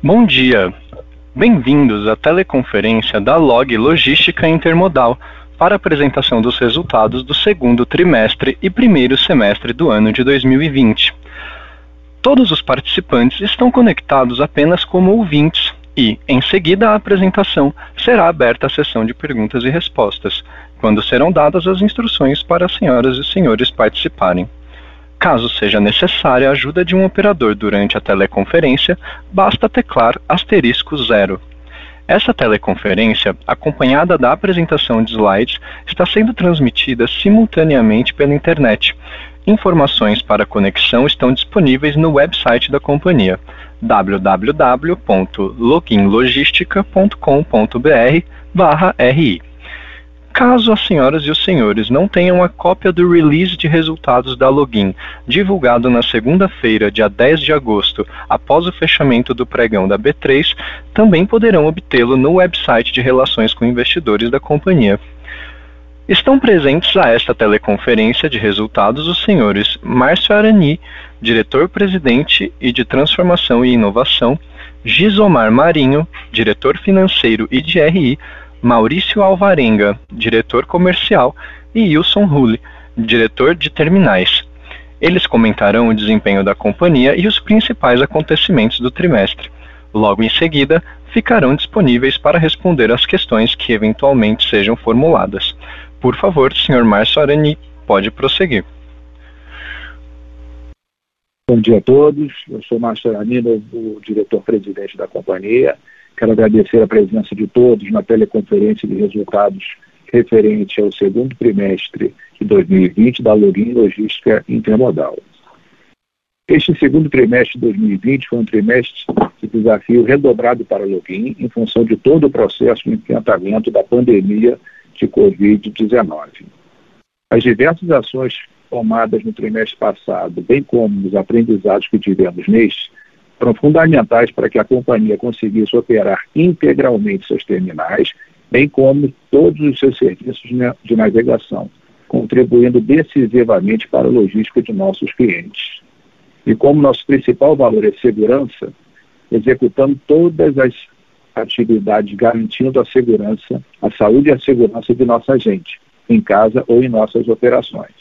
Bom dia. Bem-vindos à teleconferência da Log Logística Intermodal para apresentação dos resultados do segundo trimestre e primeiro semestre do ano de 2020. Todos os participantes estão conectados apenas como ouvintes e, em seguida à apresentação, será aberta a sessão de perguntas e respostas, quando serão dadas as instruções para as senhoras e senhores participarem. Caso seja necessária a ajuda de um operador durante a teleconferência, basta teclar asterisco zero. Essa teleconferência, acompanhada da apresentação de slides, está sendo transmitida simultaneamente pela internet. Informações para conexão estão disponíveis no website da companhia www.loginlogistica.com.br/ri. Caso as senhoras e os senhores não tenham a cópia do release de resultados da Login, divulgado na segunda-feira, dia 10 de agosto, após o fechamento do pregão da B3, também poderão obtê-lo no website de relações com investidores da companhia. Estão presentes a esta teleconferência de resultados os senhores Márcio Arani, diretor-presidente e de Transformação e Inovação, Gisomar Marinho, diretor financeiro e de RI, Maurício Alvarenga, diretor comercial, e Wilson Hulle, diretor de terminais. Eles comentarão o desempenho da companhia e os principais acontecimentos do trimestre. Logo em seguida, ficarão disponíveis para responder às questões que eventualmente sejam formuladas. Por favor, Sr. Márcio Arani, pode prosseguir. Bom dia a todos. Eu sou Márcio Arani, o diretor-presidente da companhia. Quero agradecer a presença de todos na teleconferência de resultados referente ao segundo trimestre de 2020 da Login Logística Intermodal. Este segundo trimestre de 2020 foi um trimestre de desafio redobrado para a Login em função de todo o processo de enfrentamento da pandemia de Covid-19. As diversas ações tomadas no trimestre passado, bem como os aprendizados que tivemos neste, foram fundamentais para que a companhia conseguisse operar integralmente seus terminais, bem como todos os seus serviços de navegação, contribuindo decisivamente para a logística de nossos clientes. E como nosso principal valor é segurança, executando todas as atividades garantindo a segurança, a saúde e a segurança de nossa gente, em casa ou em nossas operações.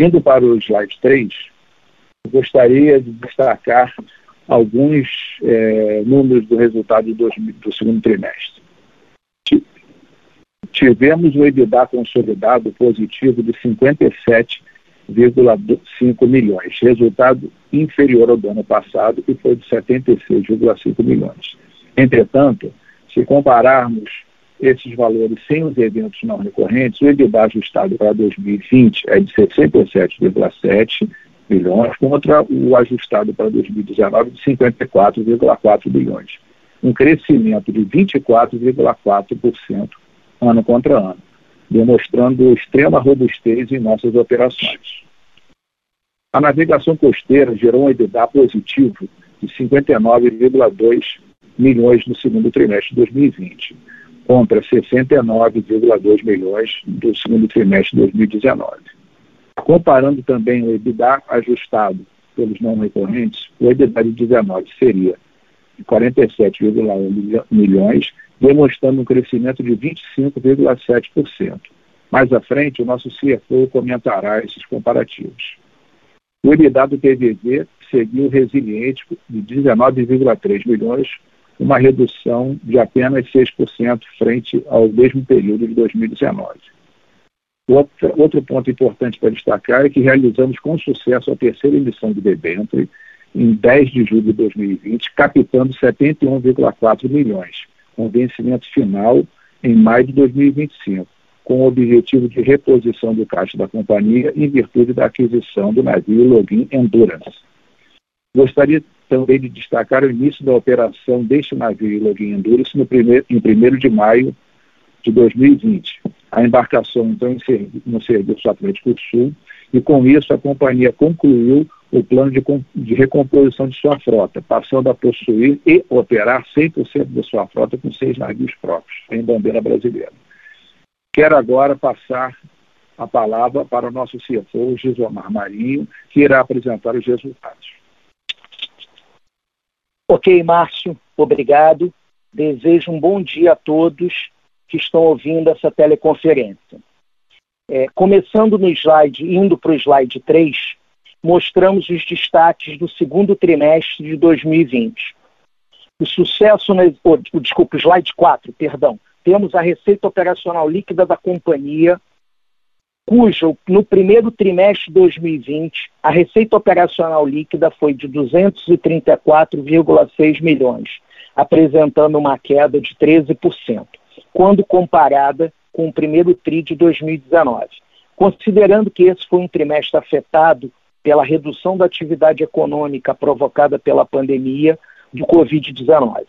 Indo para o slide 3, gostaria de destacar alguns é, números do resultado do, do segundo trimestre. Tivemos um EBITDA consolidado positivo de 57,5 milhões, resultado inferior ao do ano passado, que foi de 76,5 milhões. Entretanto, se compararmos esses valores sem os eventos não recorrentes, o EBITDA ajustado para 2020 é de 67,7 bilhões, contra o ajustado para 2019 de 54,4 bilhões. Um crescimento de 24,4% ano contra ano, demonstrando extrema robustez em nossas operações. A navegação costeira gerou um EBITDA positivo de 59,2 milhões no segundo trimestre de 2020, contra 69,2 milhões do segundo trimestre de 2019. Comparando também o EBITDA ajustado pelos não recorrentes, o EBITDA de 19 seria de 47,1 milhões, demonstrando um crescimento de 25,7%. Mais à frente, o nosso CFO comentará esses comparativos. O EBITDA do TVZ seguiu resiliente de 19,3 milhões, uma redução de apenas 6% frente ao mesmo período de 2019. Outro, outro ponto importante para destacar é que realizamos com sucesso a terceira emissão de debênture em 10 de julho de 2020, captando 71,4 milhões, com vencimento final em maio de 2025, com o objetivo de reposição do caixa da companhia em virtude da aquisição do navio Login Endurance. Gostaria também de destacar o início da operação deste navio Login Endurance no primeiro, em 1 de maio de 2020. A embarcação então no Serviço Atlântico do Sul e com isso a companhia concluiu o plano de, de recomposição de sua frota, passando a possuir e operar 100% da sua frota com seis navios próprios, em bandeira brasileira. Quero agora passar a palavra para o nosso CFO, Gisomar Marinho, que irá apresentar os resultados. Ok, Márcio, obrigado. Desejo um bom dia a todos que estão ouvindo essa teleconferência. É, começando no slide, indo para o slide 3, mostramos os destaques do segundo trimestre de 2020. O sucesso, na, oh, desculpa, slide 4, perdão. Temos a receita operacional líquida da companhia, cujo, no primeiro trimestre de 2020, a receita operacional líquida foi de 234,6 milhões, apresentando uma queda de 13%, quando comparada com o primeiro TRI de 2019. Considerando que esse foi um trimestre afetado pela redução da atividade econômica provocada pela pandemia do Covid-19.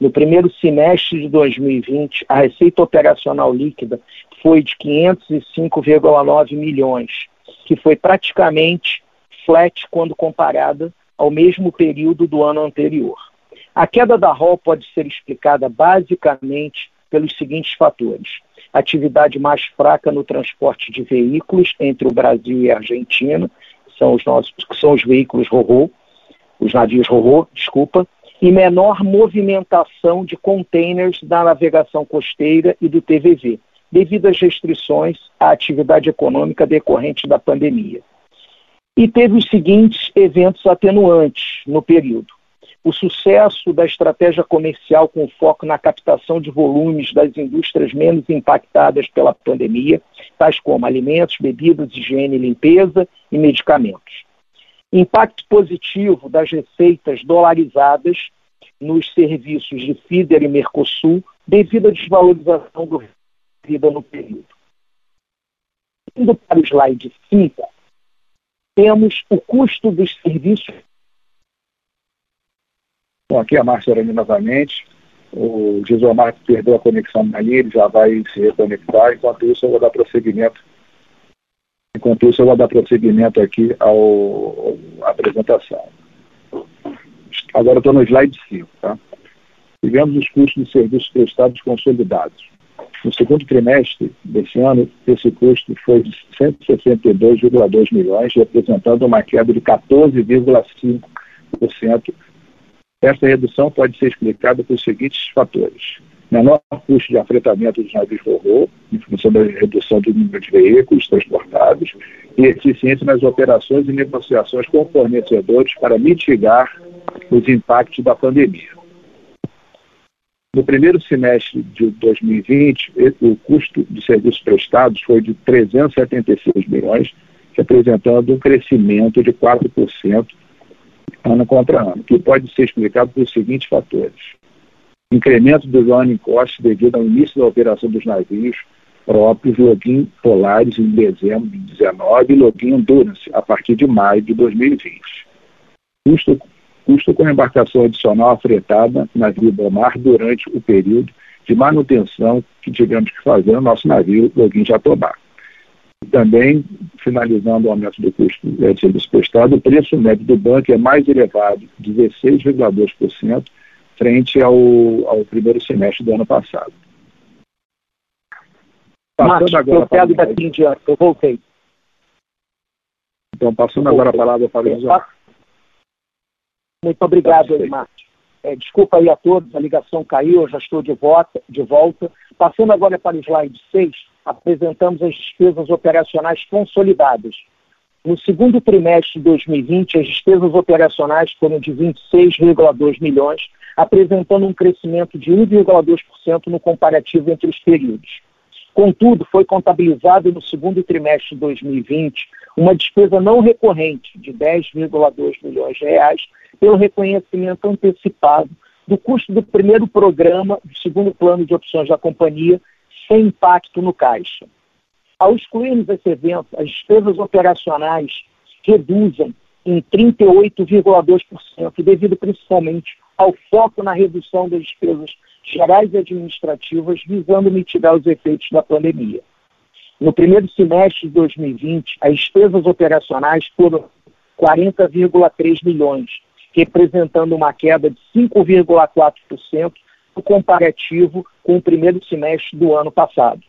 No primeiro semestre de 2020, a receita operacional líquida foi de 505,9 milhões, que foi praticamente flat quando comparada ao mesmo período do ano anterior. A queda da ROL pode ser explicada basicamente pelos seguintes fatores: atividade mais fraca no transporte de veículos entre o Brasil e a Argentina, são os nossos, são os veículos RORO, os navios RORO, desculpa, e menor movimentação de containers da navegação costeira e do TVV, devido às restrições à atividade econômica decorrente da pandemia. E teve os seguintes eventos atenuantes no período. O sucesso da estratégia comercial com foco na captação de volumes das indústrias menos impactadas pela pandemia, tais como alimentos, bebidas, higiene e limpeza e medicamentos. Impacto positivo das receitas dolarizadas nos serviços de FIDER e Mercosul devido à desvalorização do vida no período. Indo para o slide 5, temos o custo dos serviços. Bom, aqui é a Márcia Arani novamente. O Gisomar perdeu a conexão ali, ele já vai se reconectar. Enquanto isso, eu vou dar prosseguimento. Enquanto isso, eu vou dar prosseguimento aqui ao, à apresentação. Agora estou no slide 5. Tá? Tivemos os custos de serviços prestados consolidados. No segundo trimestre desse ano, esse custo foi de 162,2 milhões, representando uma queda de 14,5%. Essa redução pode ser explicada por seguintes fatores. Menor custo de afretamento dos navios ro em função da redução do número de veículos transportados, e eficiência nas operações e negociações com fornecedores para mitigar os impactos da pandemia. No primeiro semestre de 2020, o custo de serviços prestados foi de 376 milhões, representando um crescimento de 4% ano contra ano, que pode ser explicado por seguintes fatores. Incremento do running cost devido ao início da operação dos navios próprios, login Polaris em dezembro de 2019 e login Endurance a partir de maio de 2020. Custo custo com embarcação adicional afretada navio mar durante o período de manutenção que tivemos que fazer no nosso navio Login Jatobá. Também, finalizando o aumento do custo de serviço prestado, o preço médio do banco é mais elevado, 16,2%, frente ao, ao primeiro semestre do ano passado. Passando agora eu pego daqui em diante, eu voltei. Então, passando agora a palavra para o José. Muito obrigado, Elimar. É, desculpa aí a todos, a ligação caiu, eu já estou de volta, de volta. Passando agora para o slide 6, apresentamos as despesas operacionais consolidadas. No segundo trimestre de 2020, as despesas operacionais foram de 26,2 milhões, apresentando um crescimento de 1,2% no comparativo entre os períodos. Contudo, foi contabilizado no segundo trimestre de 2020 uma despesa não recorrente de 10,2 milhões de reais pelo reconhecimento antecipado do custo do primeiro programa do segundo plano de opções da companhia, sem impacto no caixa. Ao excluirmos esse evento, as despesas operacionais reduzem em 38,2%, devido principalmente ao foco na redução das despesas gerais e administrativas, visando mitigar os efeitos da pandemia. No primeiro semestre de 2020, as despesas operacionais foram 40,3 milhões, representando uma queda de 5,4% no comparativo com o primeiro semestre do ano passado.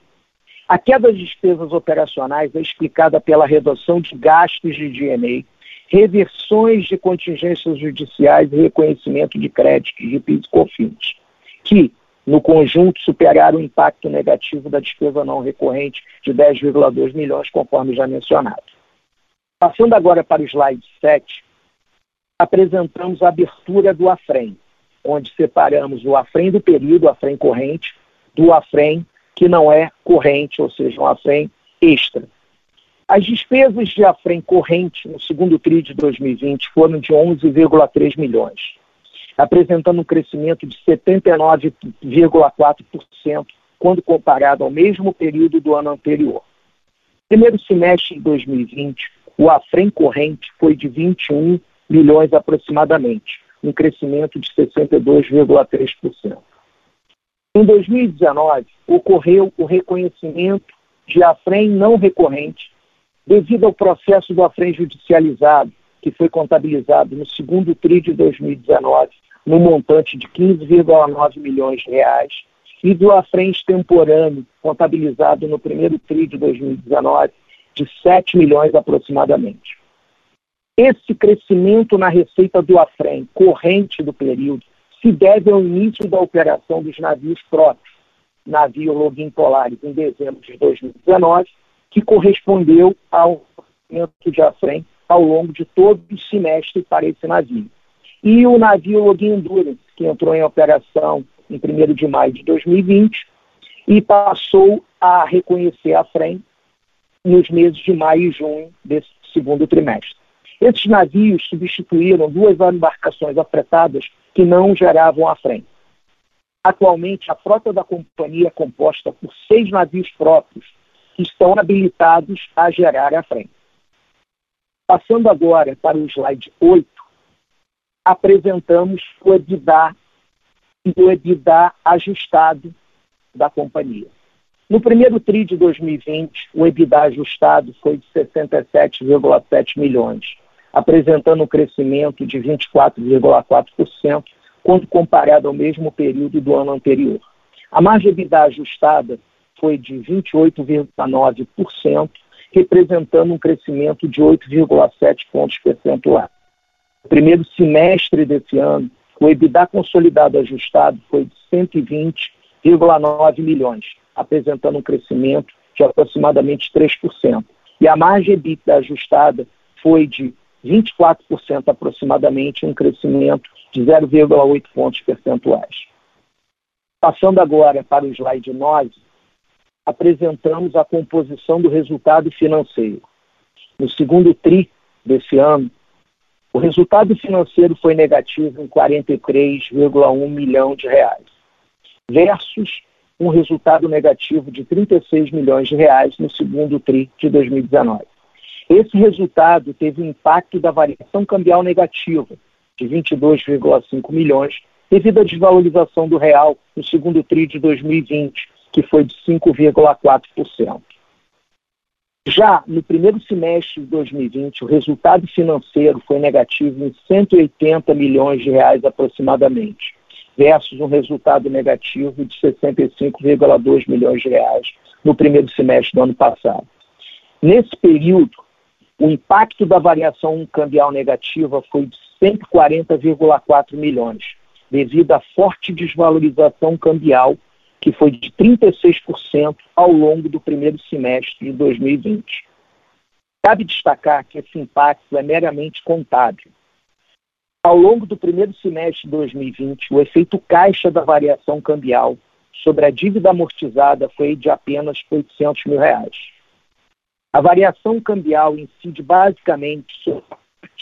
A queda das despesas operacionais é explicada pela redução de gastos de DNA, reversões de contingências judiciais e reconhecimento de créditos de PIS e COFINS, que, no conjunto, superaram o impacto negativo da despesa não recorrente de 10,2 milhões, conforme já mencionado. Passando agora para o slide 7, apresentamos a abertura do AFREM, onde separamos o AFREM do período, o AFREM corrente, do AFREM que não é corrente, ou seja, um AFREM extra. As despesas de AFREM corrente no segundo TRI de 2020 foram de 11,3 milhões, apresentando um crescimento de 79,4% quando comparado ao mesmo período do ano anterior. Primeiro semestre de 2020, o AFREM corrente foi de 21 milhões aproximadamente, um crescimento de 62,3%. Em 2019, ocorreu o reconhecimento de AFREM não recorrente devido ao processo do AFREM judicializado, que foi contabilizado no segundo TRI de 2019, no montante de 15,9 milhões de reais, e do AFREM extemporâneo, contabilizado no primeiro TRI de 2019, de 7 milhões aproximadamente. Esse crescimento na receita do AFREM corrente do período se deve ao início da operação dos navios próprios, navio Login Polaris, em dezembro de 2019, que correspondeu ao aumento de AFREM ao longo de todo o semestre para esse navio. E o navio Login Endurance, que entrou em operação em 1 de maio de 2020 e passou a reconhecer a FREM nos meses de maio e junho desse segundo trimestre. Esses navios substituíram duas embarcações afetadas que não geravam a frente. Atualmente, a frota da companhia é composta por seis navios próprios que estão habilitados a gerar a frente. Passando agora para o slide 8, apresentamos o EBITDA e o EBITDA ajustado da companhia. No primeiro TRI de 2020, o EBITDA ajustado foi de 67,7 milhões apresentando um crescimento de 24,4% quando comparado ao mesmo período do ano anterior. A margem EBITDA ajustada foi de 28,9%, representando um crescimento de 8,7 pontos percentuais. No primeiro semestre desse ano, o EBITDA consolidado ajustado foi de 120,9 milhões, apresentando um crescimento de aproximadamente 3%. E a margem EBITDA ajustada foi de 24% aproximadamente, um crescimento de 0,8 pontos percentuais. Passando agora para o slide 9, apresentamos a composição do resultado financeiro. No segundo TRI desse ano, o resultado financeiro foi negativo em 43,1 milhão de reais, versus um resultado negativo de 36 milhões de reais no segundo TRI de 2019. Esse resultado teve impacto da variação cambial negativa, de 22,5 milhões, devido à desvalorização do real no segundo TRI de 2020, que foi de 5,4%. Já no primeiro semestre de 2020, o resultado financeiro foi negativo em 180 milhões de reais aproximadamente, versus um resultado negativo de 65,2 milhões de reais no primeiro semestre do ano passado. Nesse período, o impacto da variação cambial negativa foi de 140,4 milhões, devido à forte desvalorização cambial, que foi de 36% ao longo do primeiro semestre de 2020. Cabe destacar que esse impacto é meramente contábil. Ao longo do primeiro semestre de 2020, o efeito caixa da variação cambial sobre a dívida amortizada foi de apenas 800 mil reais. A variação cambial incide basicamente sobre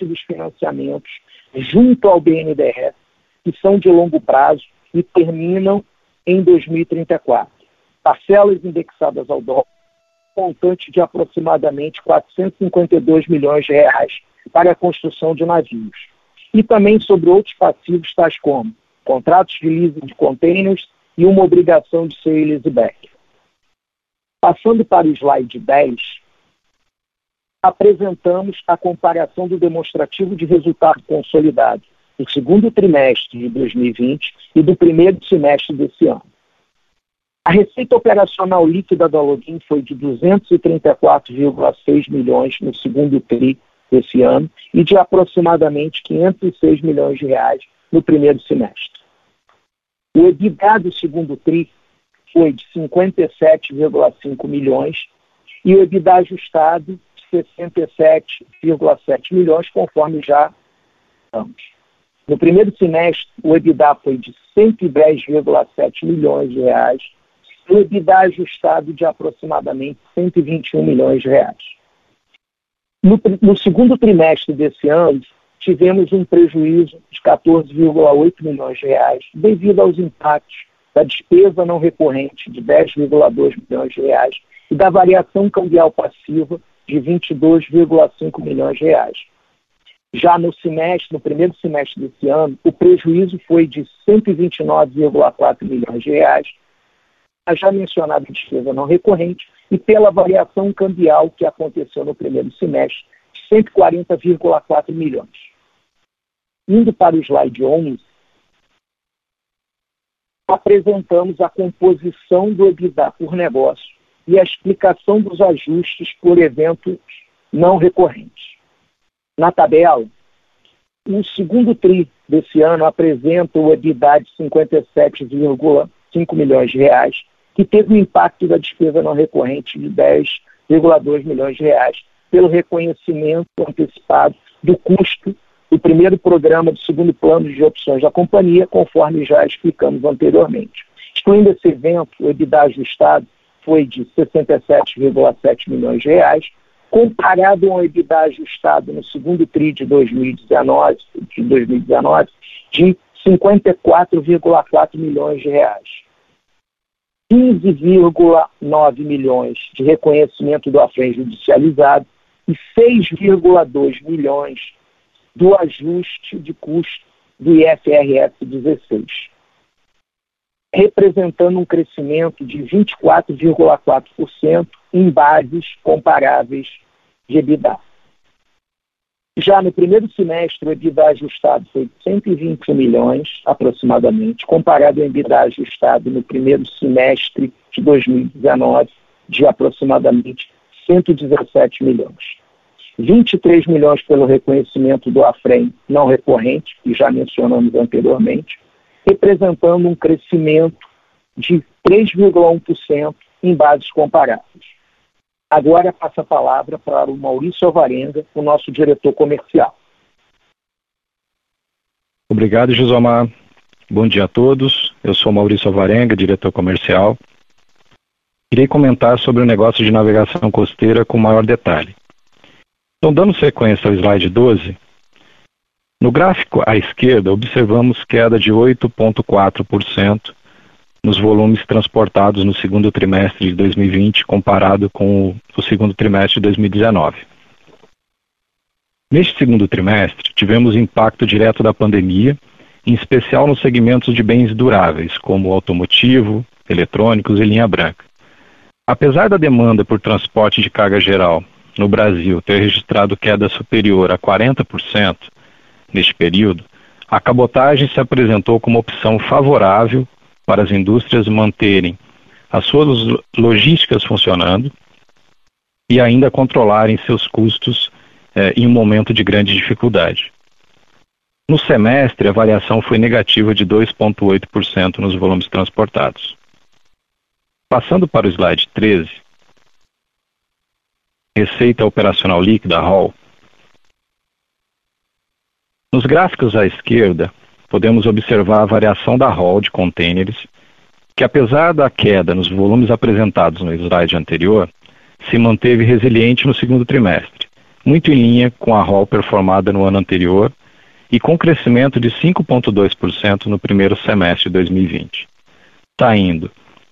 dos financiamentos junto ao BNDES, que são de longo prazo e terminam em 2034. Parcelas indexadas ao dólar, montante de aproximadamente 452 milhões de reais para a construção de navios. E também sobre outros passivos, tais como contratos de leasing de containers e uma obrigação de sale leaseback. Passando para o slide 10, apresentamos a comparação do demonstrativo de resultado consolidado do segundo trimestre de 2020 e do primeiro semestre desse ano. A receita operacional líquida da Login foi de 234,6 milhões no segundo TRI desse ano e de aproximadamente 506 milhões de reais no primeiro semestre. O EBITDA do segundo TRI foi de 57,5 milhões e o EBITDA ajustado 67,7 milhões, conforme já estamos. No primeiro semestre, o EBITDA foi de 110,7 milhões de reais e o EBITDA ajustado de aproximadamente 121 milhões de reais. No, no segundo trimestre desse ano, tivemos um prejuízo de 14,8 milhões de reais devido aos impactos da despesa não recorrente de 10,2 milhões de reais e da variação cambial passiva de 22,5 milhões de reais. Já no semestre, no primeiro semestre desse ano, o prejuízo foi de 129,4 milhões de reais, a já mencionada despesa não recorrente, e pela variação cambial que aconteceu no primeiro semestre, 140,4 milhões. Indo para o slide 11, apresentamos a composição do EBITDA por negócio e a explicação dos ajustes por eventos não recorrentes. Na tabela, o segundo TRI desse ano apresenta o EBITDA de 57,5 milhões de reais, que teve um impacto da despesa não recorrente de 10,2 milhões de reais, pelo reconhecimento antecipado do custo do primeiro programa do segundo plano de opções da companhia, conforme já explicamos anteriormente. Excluindo esse evento, o EBITDA ajustado foi de 67,7 milhões de reais, comparado ao EBITDA ajustado no segundo TRI de 2019, de 2019 de 54,4 milhões de reais. 15,9 milhões de reconhecimento do afrem judicializado e 6,2 milhões do ajuste de custo do IFRS 16, representando um crescimento de 24,4% em bases comparáveis de EBITDA. Já no primeiro semestre, o EBITDA ajustado foi de 120 milhões, aproximadamente, comparado ao EBITDA ajustado no primeiro semestre de 2019, de aproximadamente 117 milhões. 23 milhões pelo reconhecimento do AFREM não recorrente, que já mencionamos anteriormente, representando um crescimento de 3,1% em bases comparáveis. Agora passa a palavra para o Maurício Alvarenga, o nosso diretor comercial. Obrigado, Josomar. Bom dia a todos. Eu sou Maurício Alvarenga, diretor comercial. Irei comentar sobre o negócio de navegação costeira com maior detalhe. Então, dando sequência ao slide 12, no gráfico à esquerda observamos queda de 8,4% nos volumes transportados no segundo trimestre de 2020 comparado com o segundo trimestre de 2019. Neste segundo trimestre, tivemos impacto direto da pandemia, em especial nos segmentos de bens duráveis, como automotivo, eletrônicos e linha branca. Apesar da demanda por transporte de carga geral no Brasil ter registrado queda superior a 40% neste período, a cabotagem se apresentou como opção favorável para as indústrias manterem as suas logísticas funcionando e ainda controlarem seus custos eh, em um momento de grande dificuldade. No semestre, a variação foi negativa de 2,8% nos volumes transportados. Passando para o slide 13, receita operacional líquida, ROL. Nos gráficos à esquerda, podemos observar a variação da ROL de containers, que apesar da queda nos volumes apresentados no slide anterior, se manteve resiliente no segundo trimestre, muito em linha com a ROL performada no ano anterior e com crescimento de 5,2% no primeiro semestre de 2020, saindo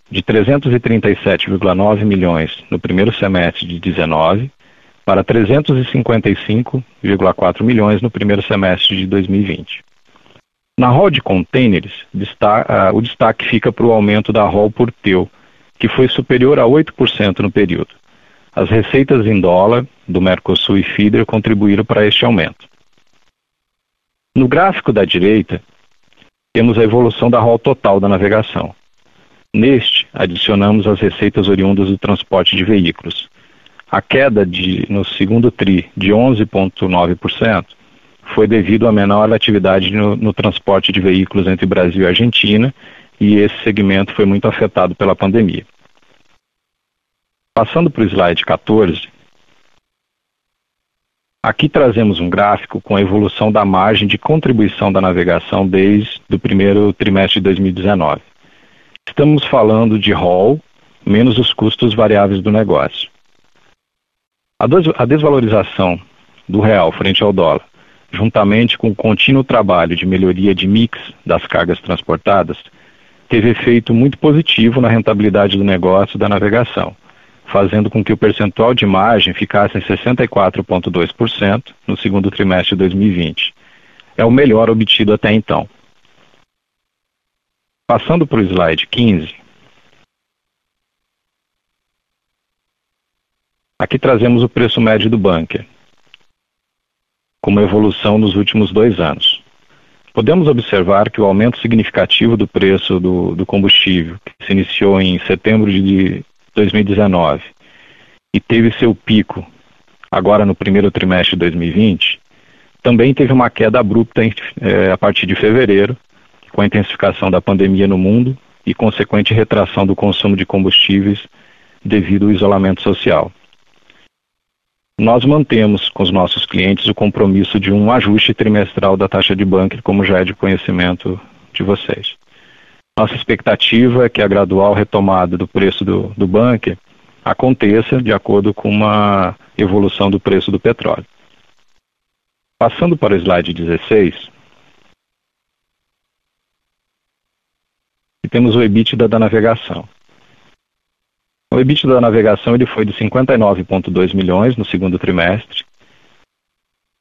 de 337,9 milhões no primeiro semestre de 19 para 355,4 milhões no primeiro semestre de 2020. Na ROL de containers, o destaque fica para o aumento da ROL por teu, que foi superior a 8% no período. As receitas em dólar do Mercosul e Feeder contribuíram para este aumento. No gráfico da direita, temos a evolução da ROL total da navegação. Neste, adicionamos as receitas oriundas do transporte de veículos. A queda de, no segundo TRI de 11,9% foi devido à menor atividade no, no transporte de veículos entre Brasil e Argentina, e esse segmento foi muito afetado pela pandemia. Passando para o slide 14, aqui trazemos um gráfico com a evolução da margem de contribuição da navegação desde o primeiro trimestre de 2019. Estamos falando de ROL menos os custos variáveis do negócio. A desvalorização do real frente ao dólar, juntamente com o contínuo trabalho de melhoria de mix das cargas transportadas, teve efeito muito positivo na rentabilidade do negócio da navegação, fazendo com que o percentual de margem ficasse em 64,2% no segundo trimestre de 2020. É o melhor obtido até então. Passando para o slide 15, Aqui trazemos o preço médio do bunker, como evolução nos últimos dois anos. Podemos observar que o aumento significativo do preço do, do combustível, que se iniciou em setembro de 2019 e teve seu pico agora no primeiro trimestre de 2020, também teve uma queda abrupta é, a partir de fevereiro, com a intensificação da pandemia no mundo e consequente retração do consumo de combustíveis devido ao isolamento social. Nós mantemos com os nossos clientes o compromisso de um ajuste trimestral da taxa de bunker, como já é de conhecimento de vocês. Nossa expectativa é que a gradual retomada do preço do, do bunker aconteça de acordo com uma evolução do preço do petróleo. Passando para o slide 16, temos o EBITDA da navegação. O EBITDA da navegação ele foi de 59,2 milhões no segundo trimestre,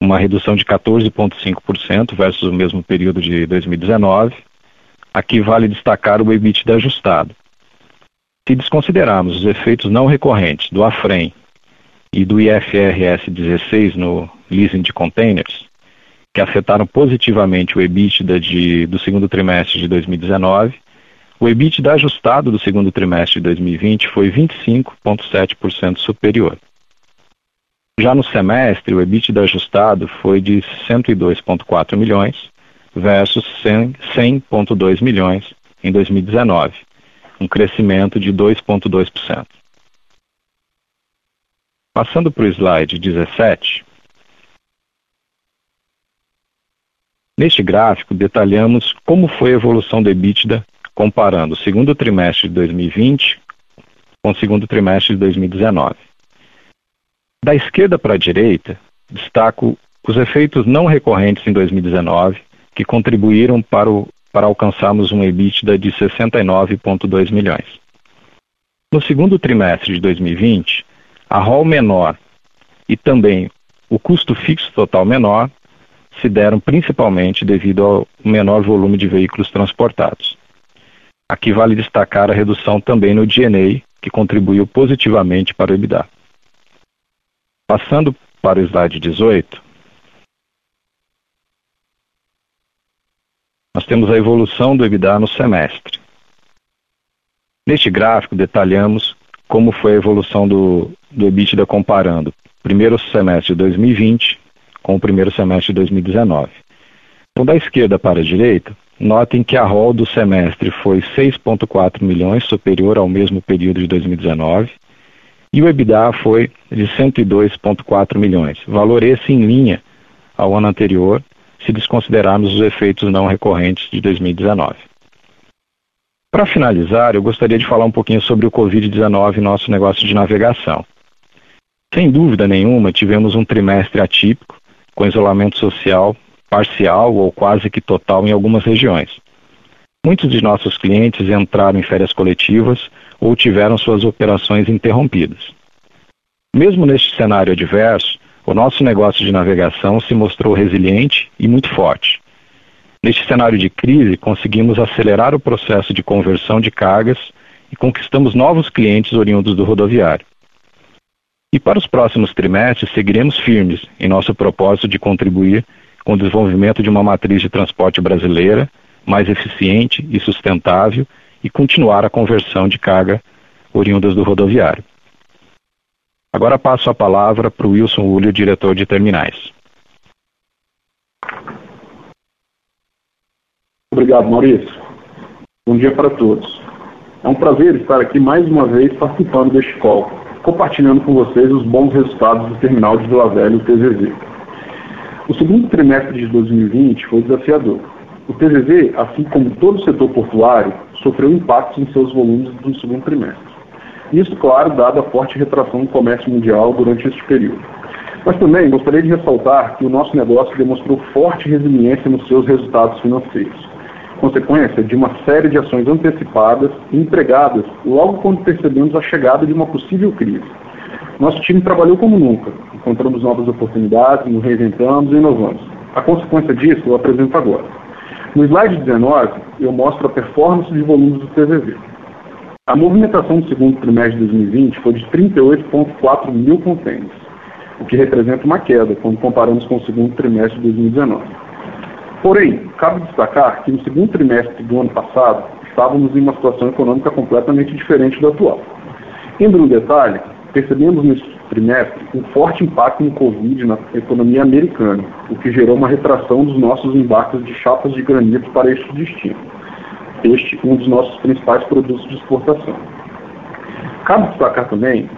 uma redução de 14,5% versus o mesmo período de 2019. Aqui vale destacar o EBITDA ajustado. Se desconsiderarmos os efeitos não recorrentes do AFREM e do IFRS 16 no leasing de containers, que afetaram positivamente o EBITDA de, do segundo trimestre de 2019, o EBITDA ajustado do segundo trimestre de 2020 foi 25,7% superior. Já no semestre, o EBITDA ajustado foi de 102,4 milhões versus 100,2 milhões em 2019, um crescimento de 2,2%. Passando para o slide 17, neste gráfico detalhamos como foi a evolução do EBITDA comparando o segundo trimestre de 2020 com o segundo trimestre de 2019. Da esquerda para a direita, destaco os efeitos não recorrentes em 2019 que contribuíram para, o, para alcançarmos um EBITDA de 69,2 milhões. No segundo trimestre de 2020, a ROL menor e também o custo fixo total menor se deram principalmente devido ao menor volume de veículos transportados. Aqui vale destacar a redução também no DNA, que contribuiu positivamente para o EBITDA. Passando para o slide 18, nós temos a evolução do EBITDA no semestre. Neste gráfico detalhamos como foi a evolução do, do EBITDA comparando o primeiro semestre de 2020 com o primeiro semestre de 2019. Então, da esquerda para a direita, Notem que a ROL do semestre foi 6,4 milhões, superior ao mesmo período de 2019, e o EBITDA foi de 102,4 milhões, valor esse em linha ao ano anterior, se desconsiderarmos os efeitos não recorrentes de 2019. Para finalizar, eu gostaria de falar um pouquinho sobre o Covid-19 e nosso negócio de navegação. Sem dúvida nenhuma, tivemos um trimestre atípico, com isolamento social parcial ou quase que total em algumas regiões. Muitos de nossos clientes entraram em férias coletivas ou tiveram suas operações interrompidas. Mesmo neste cenário adverso, o nosso negócio de navegação se mostrou resiliente e muito forte. Neste cenário de crise, conseguimos acelerar o processo de conversão de cargas e conquistamos novos clientes oriundos do rodoviário. E para os próximos trimestres, seguiremos firmes em nosso propósito de contribuir com o desenvolvimento de uma matriz de transporte brasileira mais eficiente e sustentável e continuar a conversão de carga oriundas do rodoviário. Agora passo a palavra para o Wilson Ulio, diretor de terminais. Obrigado, Maurício. Bom dia para todos. É um prazer estar aqui mais uma vez participando deste call, compartilhando com vocês os bons resultados do terminal de Vila Velha, o TZV. O segundo trimestre de 2020 foi desafiador. O TZV, assim como todo o setor portuário, sofreu impactos em seus volumes no segundo trimestre. Isso, claro, dado a forte retração do comércio mundial durante este período. Mas também gostaria de ressaltar que o nosso negócio demonstrou forte resiliência nos seus resultados financeiros, consequência de uma série de ações antecipadas e empregadas logo quando percebemos a chegada de uma possível crise. Nosso time trabalhou como nunca, encontramos novas oportunidades, nos reinventamos e inovamos. A consequência disso eu apresento agora. No slide 19, eu mostro a performance de volumes do TVV. A movimentação do segundo trimestre de 2020 foi de 38,4 mil contêineres, o que representa uma queda quando comparamos com o segundo trimestre de 2019. Porém, cabe destacar que no segundo trimestre do ano passado estávamos em uma situação econômica completamente diferente da atual. Indo no detalhe, percebemos nesse trimestre um forte impacto no Covid na economia americana, o que gerou uma retração dos nossos embarques de chapas de granito para este destino este um dos nossos principais produtos de exportação. Cabe destacar também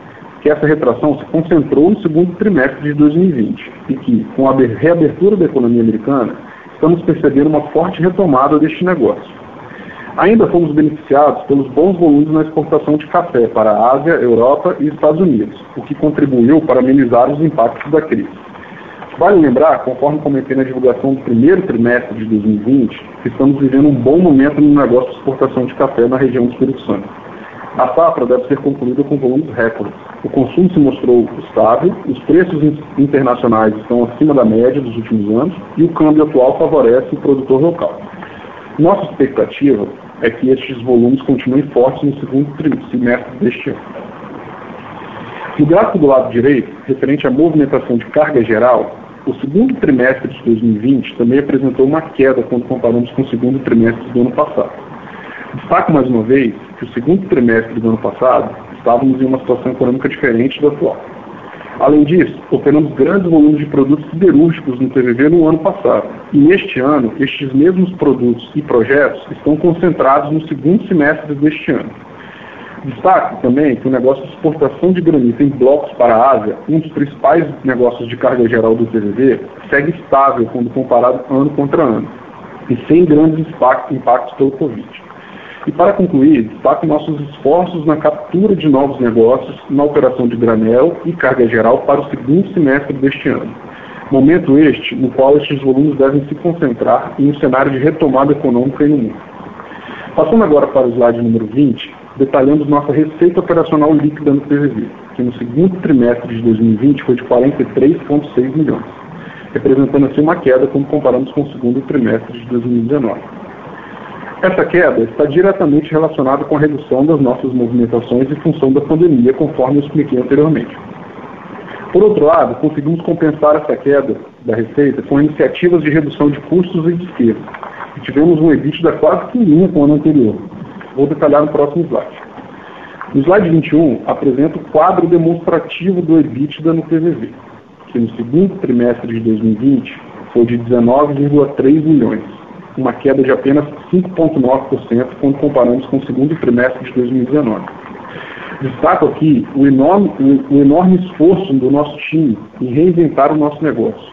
que essa retração se concentrou no segundo trimestre de 2020 e que, com a reabertura da economia americana, estamos percebendo uma forte retomada deste negócio. Ainda fomos beneficiados pelos bons volumes na exportação de café para a Ásia, Europa e Estados Unidos, o que contribuiu para amenizar os impactos da crise. Vale lembrar, conforme comentei na divulgação do primeiro trimestre de 2020, que estamos vivendo um bom momento no negócio de exportação de café na região do Espírito Santo. A safra deve ser concluída com volumes recordes. O consumo se mostrou estável, os preços internacionais estão acima da média dos últimos anos e o câmbio atual favorece o produtor local. Nossa expectativa é que estes volumes continuem fortes no segundo semestre deste ano. No gráfico do lado direito, referente à movimentação de carga geral, o segundo trimestre de 2020 também apresentou uma queda quando comparamos com o segundo trimestre do ano passado. Destaco mais uma vez que o segundo trimestre do ano passado estávamos em uma situação econômica diferente da atual. Além disso, operamos grandes volumes de produtos siderúrgicos no TVV no ano passado. E neste ano, estes mesmos produtos e projetos estão concentrados no segundo semestre deste ano. Destaque também que o negócio de exportação de granito em blocos para a Ásia, um dos principais negócios de carga geral do TVV, segue estável quando comparado ano contra ano, e sem grandes impactos pelo Covid. E para concluir, destaque nossos esforços na captura de novos negócios na operação de granel e carga geral para o segundo semestre deste ano. Momento este no qual estes volumes devem se concentrar em um cenário de retomada econômica no mundo. Passando agora para o slide número 20, detalhamos nossa receita operacional líquida no PVV, que no segundo trimestre de 2020 foi de 43,6 milhões, representando assim uma queda quando comparamos com o segundo trimestre de 2019. Essa queda está diretamente relacionada com a redução das nossas movimentações em função da pandemia, conforme eu expliquei anteriormente. Por outro lado, conseguimos compensar essa queda da receita com iniciativas de redução de custos e despesas, e tivemos um EBITDA quase que em linha com o ano anterior, Vou detalhar no próximo slide. No slide 21, apresento o quadro demonstrativo do EBITDA no PVV, que no segundo trimestre de 2020 foi de 19,3 milhões, uma queda de apenas 5,9% quando comparamos com o segundo trimestre de 2019. Destaco aqui o enorme, o enorme esforço do nosso time em reinventar o nosso negócio,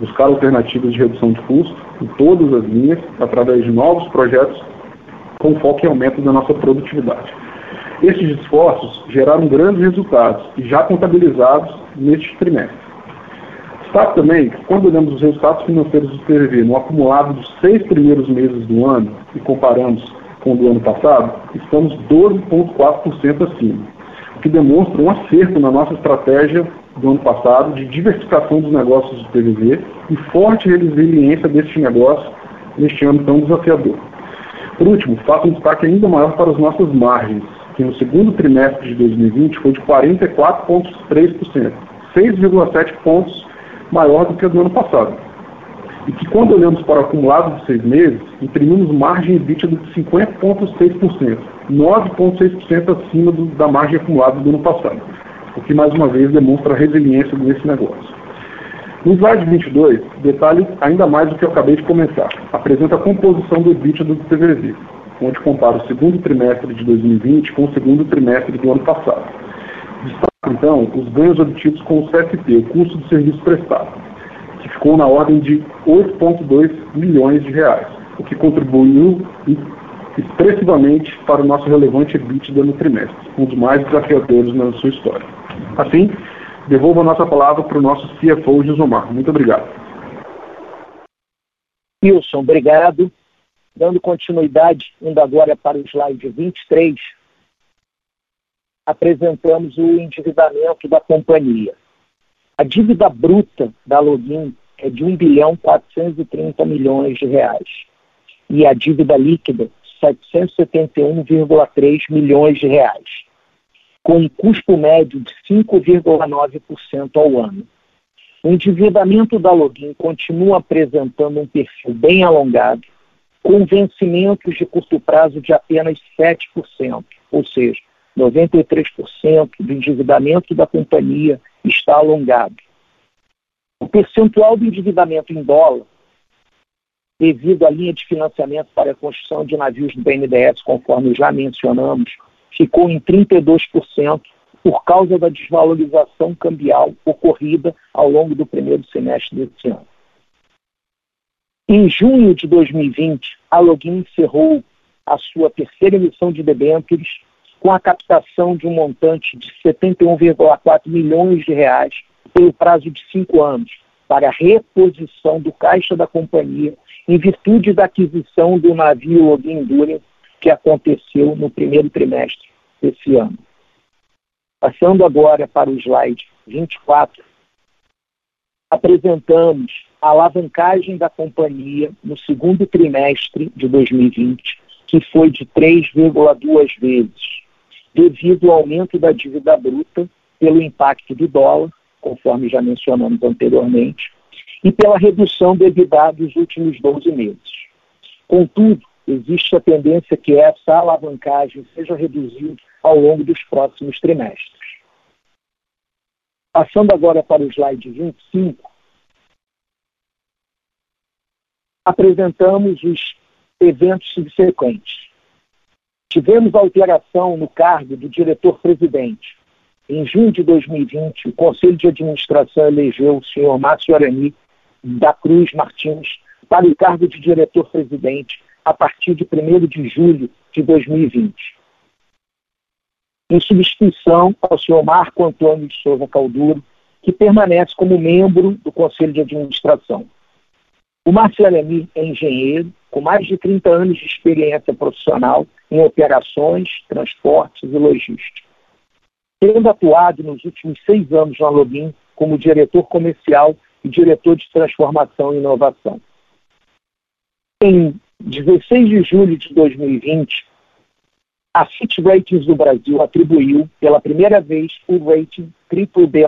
buscar alternativas de redução de custo em todas as linhas, através de novos projetos com foco em aumento da nossa produtividade. Esses esforços geraram grandes resultados e já contabilizados neste trimestre. Destaque também que quando olhamos os resultados financeiros do PVV no acumulado dos seis primeiros meses do ano e comparamos com o do ano passado, estamos 12,4% acima, o que demonstra um acerto na nossa estratégia do ano passado de diversificação dos negócios do PVV e forte resiliência deste negócio neste ano tão desafiador. Por último, faço um destaque ainda maior para as nossas margens, que no segundo trimestre de 2020 foi de 44,3%, 6,7 pontos maior do que do ano passado. E que quando olhamos para o acumulado de seis meses, imprimimos margem EBITDA de 50,6%, 9,6% acima do, da margem acumulada do ano passado. o que mais uma vez demonstra a resiliência desse negócio. No slide 22, detalhe ainda mais do que eu acabei de comentar. Apresenta a composição do EBITDA do TVZ, onde compara o segundo trimestre de 2020 com o segundo trimestre do ano passado. Então, os ganhos obtidos com o CSP, o custo do serviço prestado, que ficou na ordem de 8,2 milhões de reais, o que contribuiu expressivamente para o nosso relevante EBITDA no trimestre, um dos mais desafiadores na sua história. Assim, devolvo a nossa palavra para o nosso CFO, Gisomar. Muito obrigado. Wilson, obrigado. Dando continuidade, indo agora para o slide 23, apresentamos o endividamento da companhia. A dívida bruta da Login é de 1 bilhão 430 milhões de reais e a dívida líquida 771,3 milhões de reais, com um custo médio de 5,9% ao ano. O endividamento da Login continua apresentando um perfil bem alongado, com vencimentos de curto prazo de apenas 7%, ou seja, 93% do endividamento da companhia está alongado. O percentual do endividamento em dólar devido à linha de financiamento para a construção de navios do BNDES, conforme já mencionamos, ficou em 32% por causa da desvalorização cambial ocorrida ao longo do primeiro semestre desse ano. Em junho de 2020, a Login encerrou a sua terceira emissão de debêntures com a captação de um montante de 71,4 milhões de reais pelo prazo de cinco anos para reposição do caixa da companhia em virtude da aquisição do navio Login Duren, que aconteceu no primeiro trimestre desse ano. Passando agora para o slide 24, apresentamos a alavancagem da companhia no segundo trimestre de 2020, que foi de 3,2 vezes, devido ao aumento da dívida bruta pelo impacto do dólar, conforme já mencionamos anteriormente, e pela redução do EBITDA dos últimos 12 meses. Contudo, existe a tendência que essa alavancagem seja reduzida ao longo dos próximos trimestres. Passando agora para o slide 25, apresentamos os eventos subsequentes. Tivemos alteração no cargo do diretor-presidente. Em junho de 2020, o Conselho de Administração elegeu o senhor Márcio Arani da Cruz Martins para o cargo de diretor-presidente a partir de 1 de julho de 2020. Em substituição ao senhor Marco Antônio de Souza Calduro, que permanece como membro do Conselho de Administração. O Márcio Alemi é engenheiro, com mais de 30 anos de experiência profissional em operações, transportes e logística. Tendo atuado nos últimos seis anos na Login como diretor comercial e diretor de transformação e inovação. Em 16 de julho de 2020, a Fitch Ratings do Brasil atribuiu pela primeira vez o rating BBB+,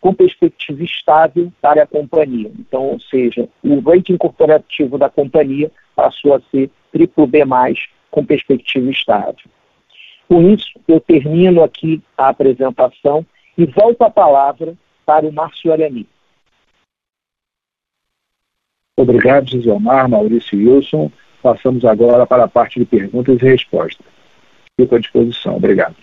com perspectiva estável para a companhia. Então, ou seja, o rating corporativo da companhia passou a ser BBB+, com perspectiva estável. Com isso, eu termino aqui a apresentação e volto a palavra para o Márcio Arani. Obrigado, Gisomar, Maurício Wilson. Passamos agora para a parte de perguntas e respostas. Fico à disposição. Obrigado.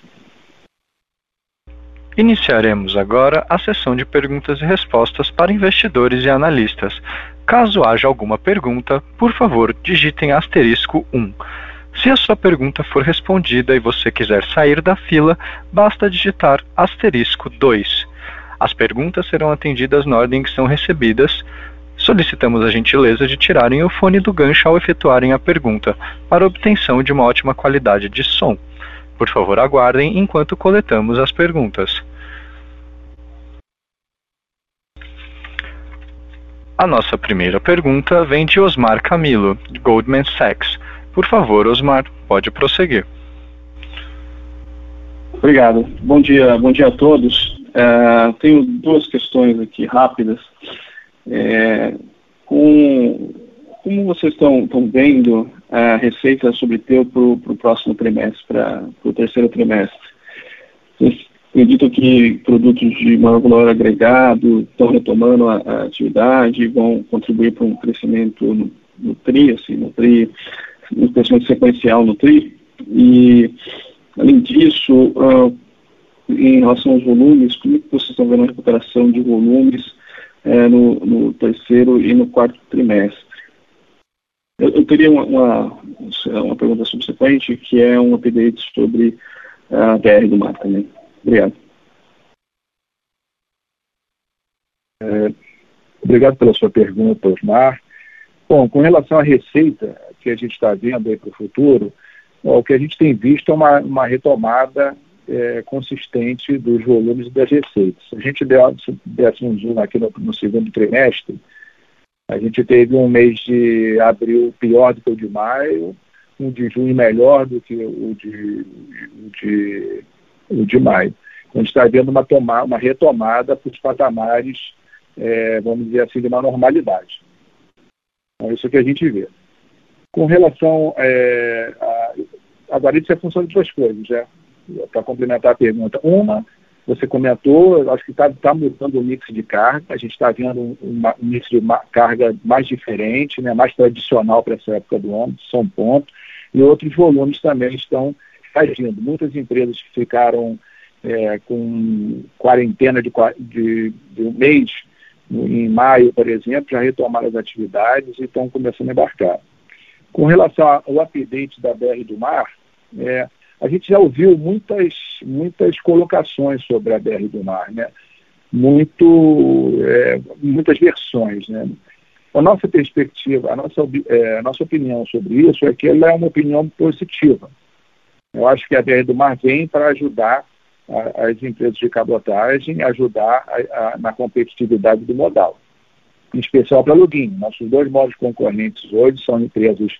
Iniciaremos agora a sessão de perguntas e respostas para investidores e analistas. Caso haja alguma pergunta, por favor, digitem asterisco 1. Se a sua pergunta for respondida e você quiser sair da fila, basta digitar asterisco 2. As perguntas serão atendidas na ordem que são recebidas, Solicitamos a gentileza de tirarem o fone do gancho ao efetuarem a pergunta, para obtenção de uma ótima qualidade de som. Por favor, aguardem enquanto coletamos as perguntas. A nossa primeira pergunta vem de Osmar Camilo, de Goldman Sachs. Por favor, Osmar, pode prosseguir. Obrigado. Bom dia, bom dia a todos. Uh, tenho duas questões aqui rápidas. É, com, como vocês estão, vendo a receita sobre teu para o próximo trimestre, para o terceiro trimestre? Acredito que produtos de maior valor agregado estão retomando a, a atividade, vão contribuir para um crescimento no, no TRI, assim, no TRI, no crescimento sequencial no TRI. E, além disso, uh, em relação aos volumes, como é vocês estão vendo a recuperação de volumes uh, no, no, terceiro e no quarto trimestre? Eu, eu teria uma, uma, uma, pergunta subsequente, que é um update sobre a BR do mar também. Obrigado. É, obrigado pela sua pergunta, Osmar. Bom, com relação à receita que a gente está vendo aí para o futuro, o que a gente tem visto é uma, uma retomada é, consistente dos volumes das receitas. Se a gente desse um zoom aqui no, no, segundo trimestre, a gente teve um mês de abril pior do que o de maio, um de junho melhor do que o de, o de, de maio. A gente está vendo uma, toma, uma retomada para os patamares, é, vamos dizer assim, de uma normalidade. Então, isso que a gente vê. Com relação é, a, agora isso é função de duas coisas, né? Para complementar a pergunta. Uma, você comentou, acho que está tá mudando o mix de carga, a gente está vendo um, um, mix de carga mais diferente, né, mais tradicional para essa época do ano, são pontos, e outros volumes também estão agindo. Muitas empresas que ficaram é, com quarentena de, de, de um mês, em maio, por exemplo, já retomaram as atividades e estão começando a embarcar. Com relação ao update da BR do Mar, é, a gente já ouviu muitas, muitas colocações sobre a BR do Mar, né? Muito, é, muitas versões. Né? A nossa perspectiva, a nossa, é, a nossa opinião sobre isso é que ela é uma opinião positiva. Eu acho que a BR do Mar vem para ajudar a, as empresas de cabotagem, ajudar a, a, na competitividade do modal, em especial para login. Nossos dois modos concorrentes hoje são empresas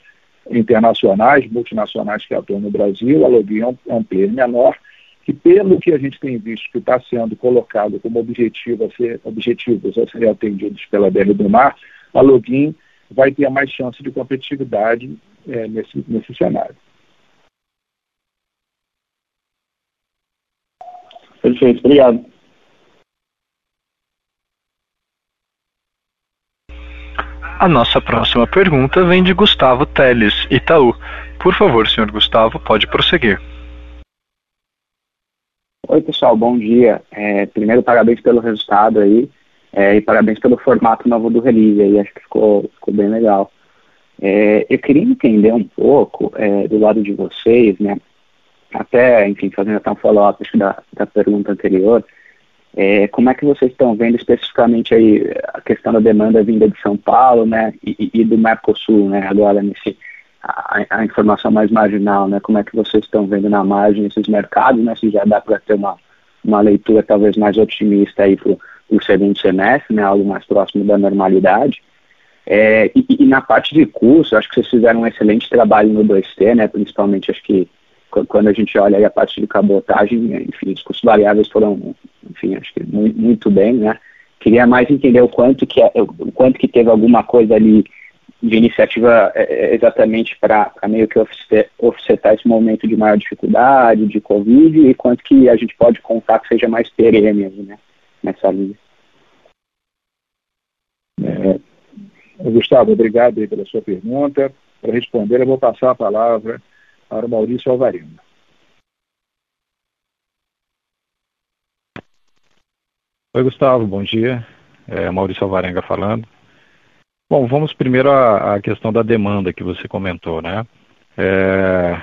internacionais, multinacionais que atuam no Brasil, a Login é é um player menor, que pelo que a gente tem visto que está sendo colocado como objetivo a ser, objetivos a serem atendidos pela BR do Mar, a Login vai ter mais chance de competitividade é, nesse, nesse cenário. Perfeito, obrigado. A nossa próxima pergunta vem de Gustavo Teles, Itaú. Por favor, senhor Gustavo, pode prosseguir. Oi, pessoal, bom dia. É, primeiro, parabéns pelo resultado aí é, e parabéns pelo formato novo do release aí, acho que ficou, ficou bem legal. É, eu queria entender um pouco é, do lado de vocês, né, até, enfim, fazendo até um follow-up da, da pergunta anterior, é, como é que vocês estão vendo especificamente aí a questão da demanda vinda de São Paulo, né, e, e do Mercosul, né, agora nesse a, a, informação mais marginal, né, como é que vocês estão vendo na margem esses mercados, né, se já dá para ter uma, uma leitura talvez mais otimista aí para o segundo semestre, né, algo mais próximo da normalidade. É, e, e, na parte de curso, acho que vocês fizeram um excelente trabalho no 2T, né, principalmente acho que quando a gente olha a parte de cabotagem, enfim, os custos variáveis foram, enfim, acho que muito, muito bem, né? Queria mais entender o quanto que, é, o quanto que teve alguma coisa ali de iniciativa é, é, exatamente para meio que offsetar esse momento de maior dificuldade, de Covid, e quanto que a gente pode contar que seja mais perene né, nessa linha. É, Gustavo, obrigado pela sua pergunta. Para responder, eu vou passar a palavra para Maurício Alvarenga. Oi, Gustavo, bom dia. É Maurício Alvarenga falando. Bom, vamos primeiro à, à questão da demanda que você comentou, né? É,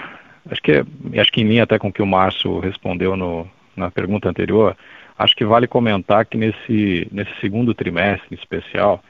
acho, que, acho que em linha até com o que o Márcio respondeu no, na pergunta anterior, acho que vale comentar que nesse, nesse segundo trimestre especial,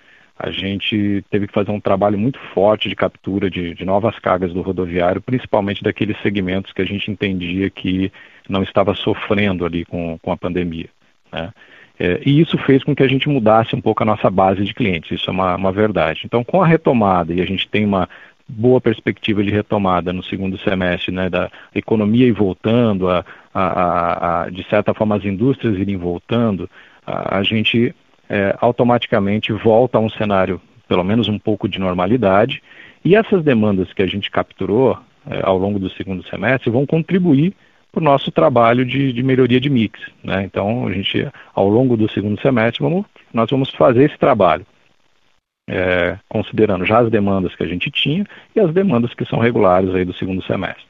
a gente teve que fazer um trabalho muito forte de captura de, de, novas cargas do rodoviário, principalmente daqueles segmentos que a gente entendia que não estava sofrendo ali com, com a pandemia. Né? É, e isso fez com que a gente mudasse um pouco a nossa base de clientes, isso é uma, uma verdade. Então, com a retomada, e a gente tem uma boa perspectiva de retomada no segundo semestre, né, da economia ir voltando, a, a, a, de certa forma as indústrias irem voltando, a, gente é, automaticamente volta a um cenário, pelo menos um pouco de normalidade, e essas demandas que a gente capturou é, ao longo do segundo semestre vão contribuir para o nosso trabalho de, de, melhoria de mix. Né? Então, a gente, ao longo do segundo semestre, vamos, nós vamos fazer esse trabalho, é, considerando já as demandas que a gente tinha e as demandas que são regulares aí do segundo semestre.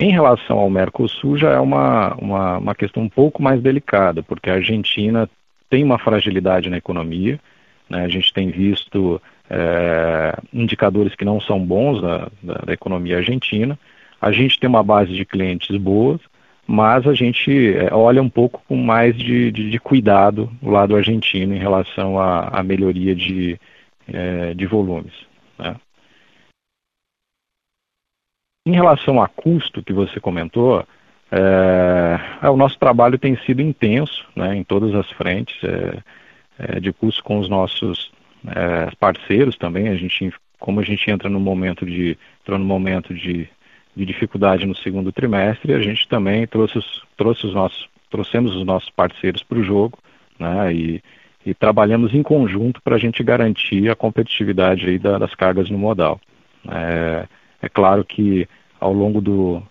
Em relação ao Mercosul, já é uma, uma, uma questão um pouco mais delicada, porque a Argentina tem uma fragilidade na economia, né? a gente tem visto é, indicadores que não são bons da, da, da economia argentina, a gente tem uma base de clientes boas, mas a gente é, olha um pouco com mais de, de, de cuidado do lado argentino em relação à, à melhoria de, é, de volumes. Né? Em relação a custo que você comentou, é, é, o nosso trabalho tem sido intenso né, em todas as frentes é, é, de custo com os nossos parceiros também. A gente, como a gente entra no momento de entrou no momento de de dificuldade no segundo trimestre, a gente também trouxe os, trouxe os nossos, trouxemos os nossos parceiros para o jogo, né, e, e, trabalhamos em conjunto para a gente garantir a competitividade aí da, das cargas no modal. É, é claro que ao longo do,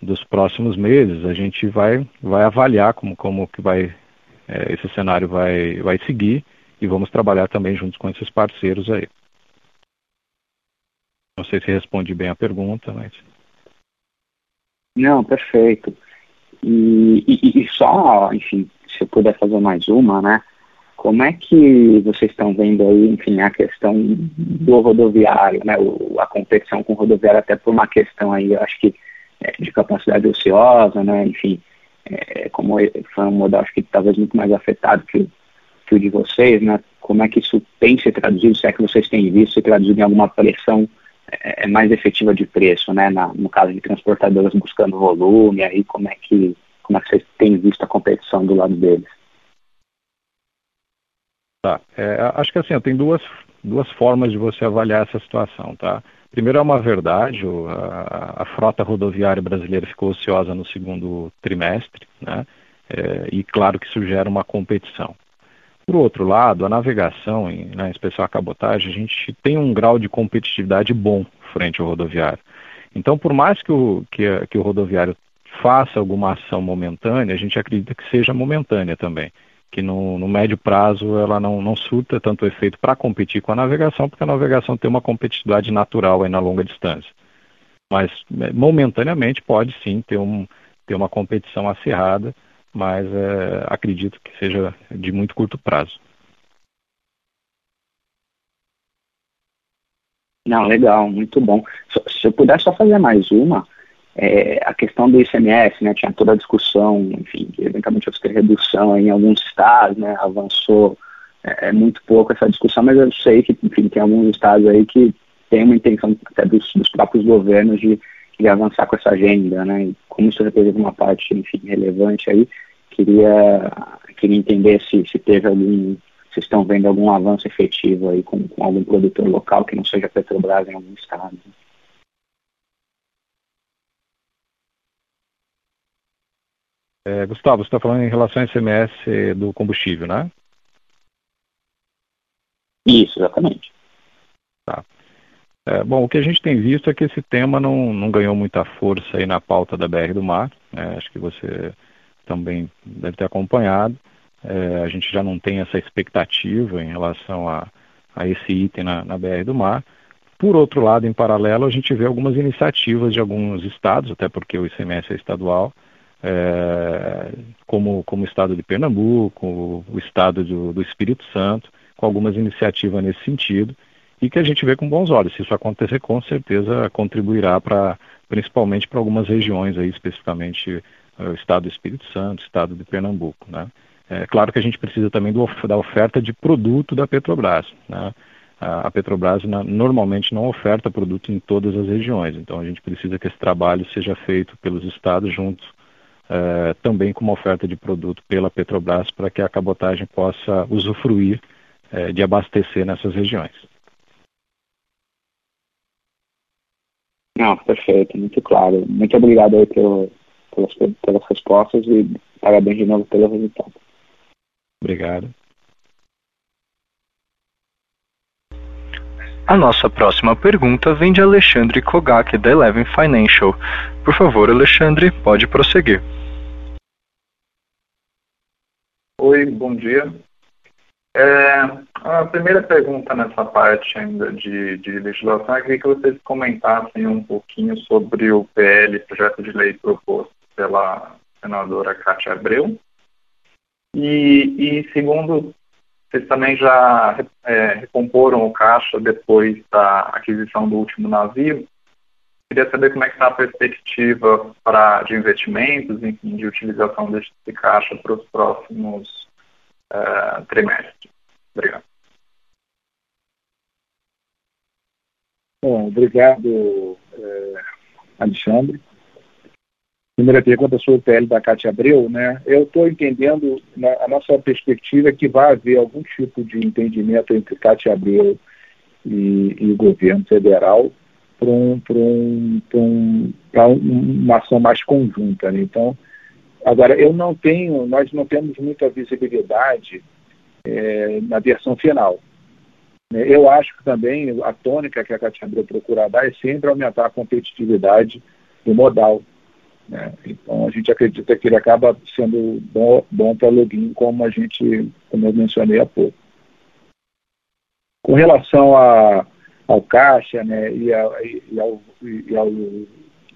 dos próximos meses a gente vai, vai avaliar como, como que vai, é, esse cenário vai, vai seguir e vamos trabalhar também juntos com esses parceiros aí. Não sei se respondi bem a pergunta, mas... Não, perfeito. E, e, e, só, enfim, se eu puder fazer mais uma, né? Como é que vocês estão vendo aí, enfim, a questão do rodoviário, né? O, a competição com o rodoviário, até por uma questão aí, eu acho que é, de capacidade ociosa, né? Enfim, é, como foi um modelo, acho que talvez muito mais afetado que, que o de vocês, né? Como é que isso tem se traduzido, se é que vocês têm visto se traduzido em alguma pressão é, é mais efetiva de preço, né? Na, no caso de transportadoras buscando volume, aí como é que como é que vocês têm visto a competição do lado deles? Tá, é, acho que assim, tem duas, duas formas de você avaliar essa situação, tá? Primeiro é uma verdade, a, a frota rodoviária brasileira ficou ociosa no segundo trimestre, né? É, e claro que isso gera uma competição. Por outro lado, a navegação, em, né, em especial a cabotagem, a gente tem um grau de competitividade bom frente ao rodoviário. Então, por mais que o, que, que o rodoviário faça alguma ação momentânea, a gente acredita que seja momentânea também, que no, no médio prazo ela não, não surta tanto efeito para competir com a navegação, porque a navegação tem uma competitividade natural aí na longa distância. Mas é, momentaneamente pode sim ter, um, ter uma competição acirrada, mas é, acredito que seja de muito curto prazo. Não, legal, muito bom. Se eu puder só fazer mais uma, é, a questão do ICMS, né, tinha toda a discussão, enfim, eventualmente ter redução em alguns estados, né, avançou é, é, muito pouco essa discussão, mas eu sei que, enfim, tem alguns estados aí que tem uma intenção até dos, dos próprios governos de, de avançar com essa agenda, né, e como isso representa uma parte, enfim, relevante aí, queria, queria entender se, se teve algum, se estão vendo algum avanço efetivo aí com, com algum produtor local que não seja Petrobras em algum estado. É, Gustavo, você está falando em relação ao ICMS do combustível, né? Isso, exatamente. Tá. É, bom, o que a gente tem visto é que esse tema não, não ganhou muita força aí na pauta da BR do Mar. Né? Acho que você também deve ter acompanhado. É, a gente já não tem essa expectativa em relação a, a esse item na, na BR do Mar. Por outro lado, em paralelo, a gente vê algumas iniciativas de alguns estados, até porque o ICMS é estadual, é, como, como o estado de Pernambuco, o estado do, do Espírito Santo, com algumas iniciativas nesse sentido, e que a gente vê com bons olhos. Se isso acontecer, com certeza contribuirá para, principalmente para algumas regiões aí, especificamente o estado do Espírito Santo, o estado de Pernambuco. Né? É claro que a gente precisa também do, da oferta de produto da Petrobras. Né? A, Petrobras na, normalmente não oferta produto em todas as regiões, então a gente precisa que esse trabalho seja feito pelos estados juntos é, também com uma oferta de produto pela Petrobras para que a cabotagem possa usufruir é, de abastecer nessas regiões. Não, perfeito, muito claro. Muito obrigado aí pelo, pelas, pelas respostas e parabéns de novo pelo resultado. Obrigado. A nossa próxima pergunta vem de Alexandre Kogak, da Eleven Financial. Por favor, Alexandre, pode prosseguir. Oi, bom dia. É, a primeira pergunta nessa parte ainda de, de legislação, queria que vocês comentassem um pouquinho sobre o PL, projeto de lei proposto pela senadora Cátia Abreu. E, e segundo, vocês também já é, recomporam o caixa depois da aquisição do último navio. Queria saber como é que está a perspectiva para, de investimentos, enfim, de utilização desse caixa para os próximos uh, trimestres. Obrigado. Bom, obrigado, é, Alexandre. Primeira pergunta sobre o PL da Cátia Abreu, né? Eu estou entendendo, na, a nossa perspectiva é que vai haver algum tipo de entendimento entre Cátia Abreu e, e o governo federal para um, um, um, uma ação mais conjunta. Né? Então, agora, eu não tenho, nós não temos muita visibilidade é, na versão final. Né? Eu acho que também a tônica que a Cátia Abreu procura dar é sempre aumentar a competitividade do modal. Né? Então a gente acredita que ele acaba sendo bom, bom para login, como a gente, como eu mencionei há pouco. Com relação a, ao caixa né, e, a, e, ao, e ao,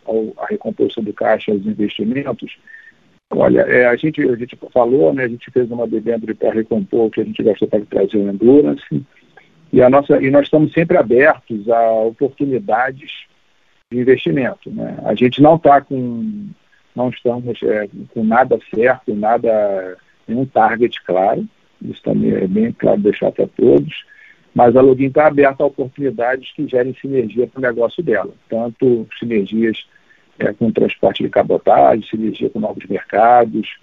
ao, a recomposição do caixa aos investimentos, olha, é, a, gente, a gente falou, né, a gente fez uma debênture para recompor o que a gente gastou para trazer o Endurance, e, a nossa, e nós estamos sempre abertos a oportunidades de investimento. Né? A gente não está com, não estamos é, com nada certo, nada, nenhum target claro, isso também é bem claro deixar para todos, mas a Login está aberta a oportunidades que gerem sinergia para o negócio dela, tanto sinergias é, com transporte de cabotagem, sinergia com novos mercados,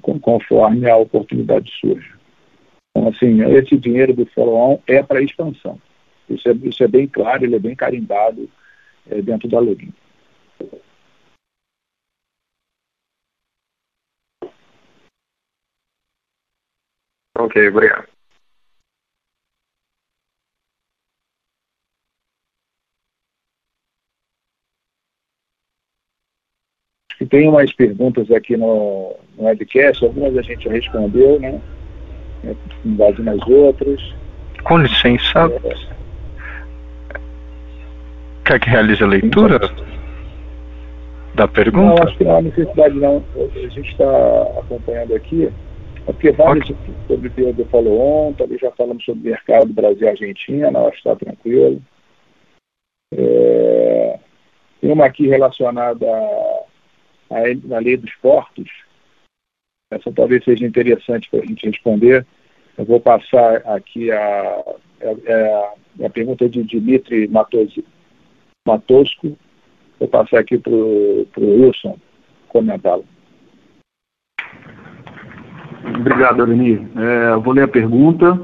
com, conforme a oportunidade surge. Então, assim, esse dinheiro do follow-on é para expansão. Isso é, isso é bem claro, ele é bem carimbado é, dentro da login. Ok, obrigado. Tem umas perguntas aqui no, no webcast, algumas a gente já respondeu, né? Com base nas outras. Com licença. É, Quer que realize a leitura da pergunta? Não, acho que não há necessidade não. A gente está acompanhando aqui. É porque vários okay. sobre o do follow-on, também já falamos sobre o mercado Brasil e Argentina, acho que está tranquilo. É, tem uma aqui relacionada à lei dos portos. Essa talvez seja interessante para a gente responder. Eu vou passar aqui a, a, a, a pergunta de Dimitri Matosco. Vou passar aqui para o Wilson comentá-lo. Obrigado, Arenir. É, vou ler a pergunta.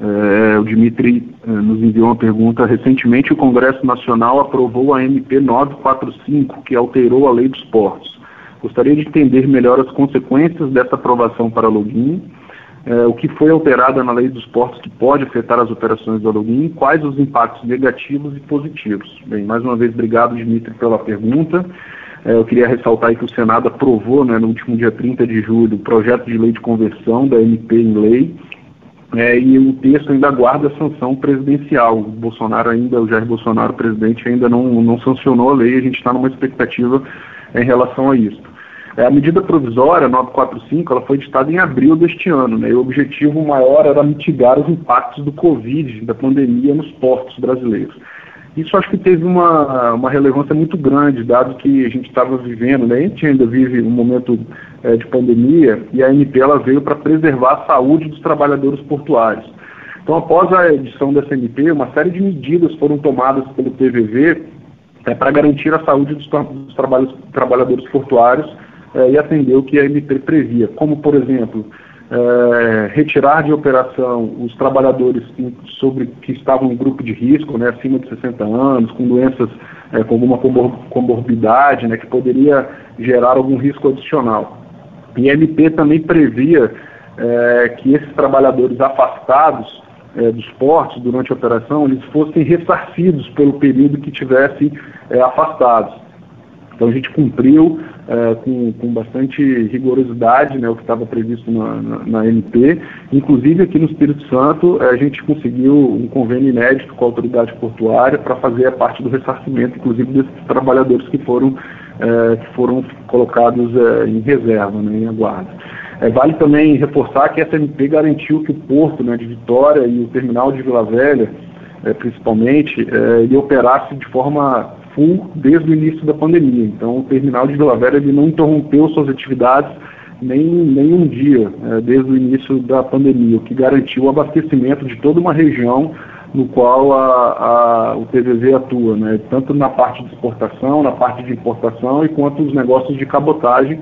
É, o Dimitri é, nos enviou uma pergunta. Recentemente, o Congresso Nacional aprovou a MP 945, que alterou a lei dos portos. Gostaria de entender melhor as consequências dessa aprovação para login é, o que foi alterado na lei dos portos que pode afetar as operações do login, quais os impactos negativos e positivos. Bem, mais uma vez, obrigado, Dimitri, pela pergunta. É, eu queria ressaltar que o Senado aprovou, né, no último dia 30 de julho, o projeto de lei de conversão da MP em lei, é, e o texto ainda aguarda a sanção presidencial. O Bolsonaro ainda, o Jair Bolsonaro, presidente, ainda não, não sancionou a lei, a gente está numa expectativa em relação a isso. É, a medida provisória 945 ela foi editada em abril deste ano, né, e o objetivo maior era mitigar os impactos do Covid, da pandemia nos portos brasileiros. Isso acho que teve uma, uma relevância muito grande, dado que a gente estava vivendo, né, a gente ainda vive um momento é, de pandemia, e a MP ela veio para preservar a saúde dos trabalhadores portuários. Então, após a edição dessa MP, uma série de medidas foram tomadas pelo TVV é, para garantir a saúde dos, dos trabalhadores portuários é, e atender o que a MP previa, como, por exemplo, é, retirar de operação os trabalhadores sobre, que estavam em grupo de risco, né, acima de 60 anos, com doenças, é, com alguma comorbidade, né, que poderia gerar algum risco adicional. E a MP também previa é, que esses trabalhadores afastados é, dos portos durante a operação, eles fossem ressarcidos pelo período que tivessem é, afastados. Então a gente cumpriu é, com, com, bastante rigorosidade né, o que estava previsto na, na, na, MP. Inclusive aqui no Espírito Santo a gente conseguiu um convênio inédito com a autoridade portuária para fazer a parte do ressarcimento, inclusive desses trabalhadores que foram, é, que foram colocados em reserva, né, em aguardo. É, vale também reforçar que essa MP garantiu que o porto né, de Vitória e o terminal de Vila Velha, é, principalmente, é, ele operasse de forma full desde o início da pandemia. Então, o terminal de Vila Velha ele não interrompeu suas atividades nem, nem um dia é, desde o início da pandemia, o que garantiu o abastecimento de toda uma região no qual a, a, o TVZ atua, né? tanto na parte de exportação, na parte de importação e quanto os negócios de cabotagem,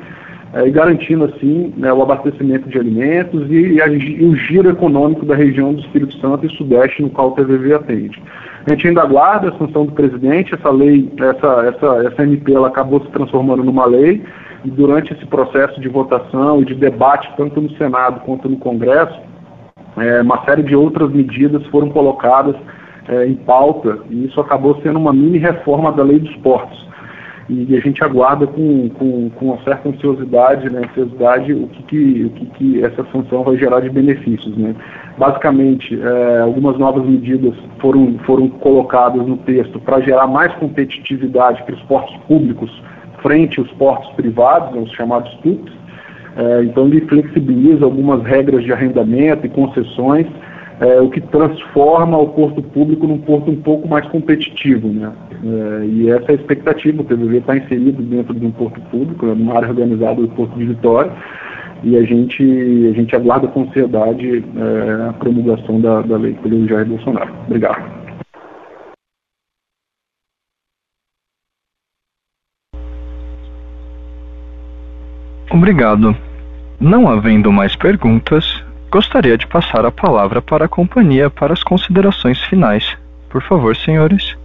é, e garantindo assim né, o abastecimento de alimentos e, e, a, e, o giro econômico da região do Espírito Santo e Sudeste no qual o TVV atende. A gente ainda aguarda a sanção do presidente, essa lei, essa, essa, essa MP, ela acabou se transformando numa lei. E durante esse processo de votação e de debate, tanto no Senado quanto no Congresso, é, uma série de outras medidas foram colocadas é, em pauta. E isso acabou sendo uma mini reforma da lei dos portos e a gente aguarda com, com, com uma certa ansiosidade, né, ansiosidade o, que, que, o que, que essa sanção vai gerar de benefícios. Né. Basicamente, é, algumas novas medidas foram, foram colocadas no texto para gerar mais competitividade para os portos públicos frente aos portos privados, né, os chamados TUPs. É, então, ele flexibiliza algumas regras de arrendamento e concessões, é, o que transforma o porto público num porto um pouco mais competitivo. Né? É, e essa é a expectativa, o TVV está inserido dentro de um porto público, né, numa área organizada do Porto de Vitória, e a gente, a gente aguarda com ansiedade é, a promulgação da, da lei pelo Jair Bolsonaro. Obrigado. Obrigado. Não havendo mais perguntas, gostaria de passar a palavra para a companhia para as considerações finais. Por favor, senhores.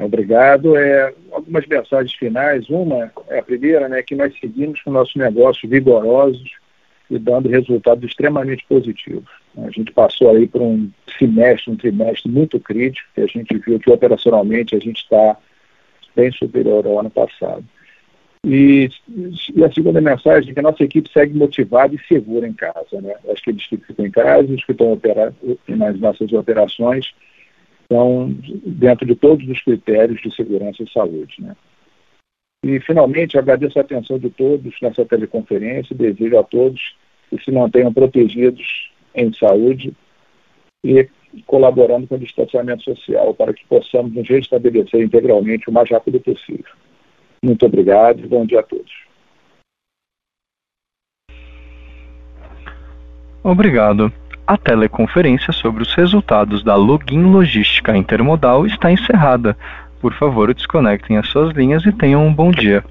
Obrigado. É, algumas mensagens finais. Uma, é a primeira, né, que nós seguimos com o nosso negócio vigorosos e dando resultados extremamente positivos. A gente passou aí por um semestre, um trimestre muito crítico, e a gente viu que operacionalmente a gente está bem superior ao ano passado. E, e, a segunda mensagem é que a nossa equipe segue motivada e segura em casa. Né? Acho que eles que ficam em casa, os que estão operando nas nossas operações, estão dentro de todos os critérios de segurança e saúde. Né? E, finalmente, agradeço a atenção de todos nessa teleconferência e desejo a todos que se mantenham protegidos em saúde e colaborando com o distanciamento social para que possamos nos restabelecer integralmente o mais rápido possível. Muito obrigado e bom dia a todos. Obrigado. A teleconferência sobre os resultados da Login Logística Intermodal está encerrada. Por favor, desconectem as suas linhas e tenham um bom dia.